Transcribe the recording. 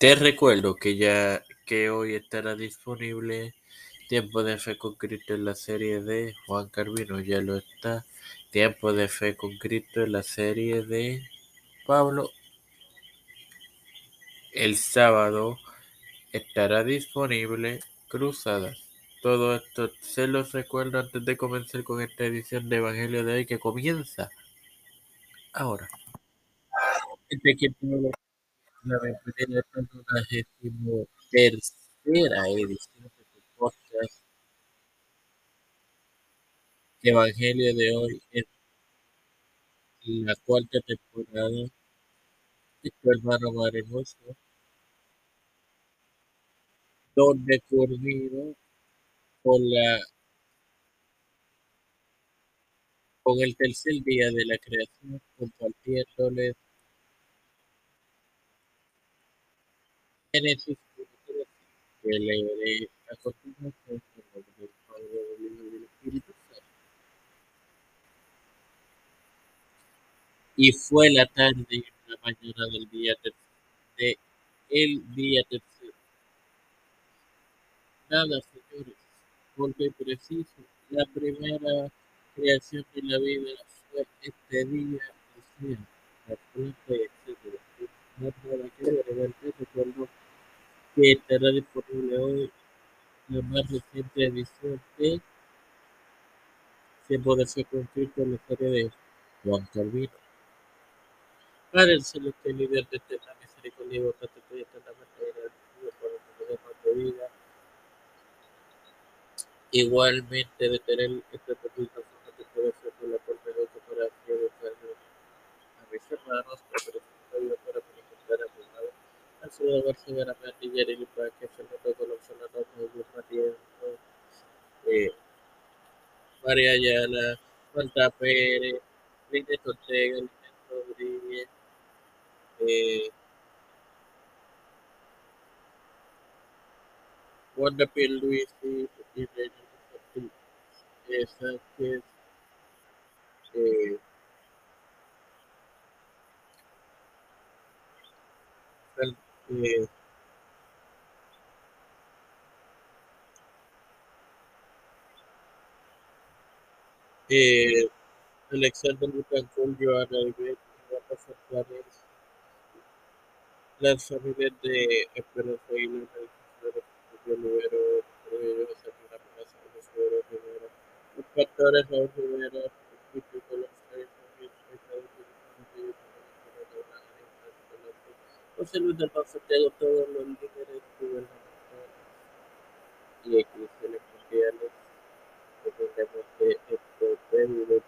Te recuerdo que ya que hoy estará disponible Tiempo de Fe con Cristo en la serie de Juan Carvino, ya lo está. Tiempo de Fe con Cristo en la serie de Pablo. El sábado estará disponible Cruzadas. Todo esto se los recuerdo antes de comenzar con esta edición de Evangelio de hoy que comienza ahora. Este la bienvenida a una décimo tercera edición de tu podcast Evangelio de hoy es la cuarta temporada. De tu hermano Maremoso donde culmino con la con el tercer día de la creación compartiéndoles Y fue la tarde y la mañana del día tercero, de el día tercero. Nada, señores, porque preciso, la primera creación de la vida fue este día, o sea, la etc. No nada que agregar, recuerdo que estará disponible hoy la más reciente edición de Tiempo de Fe con la historia de Juan Calvino. Padre el celestial líder de eterna misericordia y bondad, te estoy eternamente agradecido por el que más de vida. Igualmente de tener esta publicación que puede ser por la puerta de otro para que a mis hermanos, pero que para manifestar a mi lado. Al saludo Barcelona, Matilla, y para que se me toque los sonatos de Luz Tiempo, eh, María Ayala, Juan Pérez, Linda Ortega, Linda Rodríguez, eh, Wanda Pierluisi, y Reina eh, Sánchez, eh, eh, eh, Alexander Bucancol, Joana Ibet, Rafa las familias de Esperanza Aguilar, de Olivero, José Plaza, José Rivera, los pastores Raúl José Luis del Pan Santiago, todos los líderes gubernamentales y eclesiales, dependemos de esto, pero de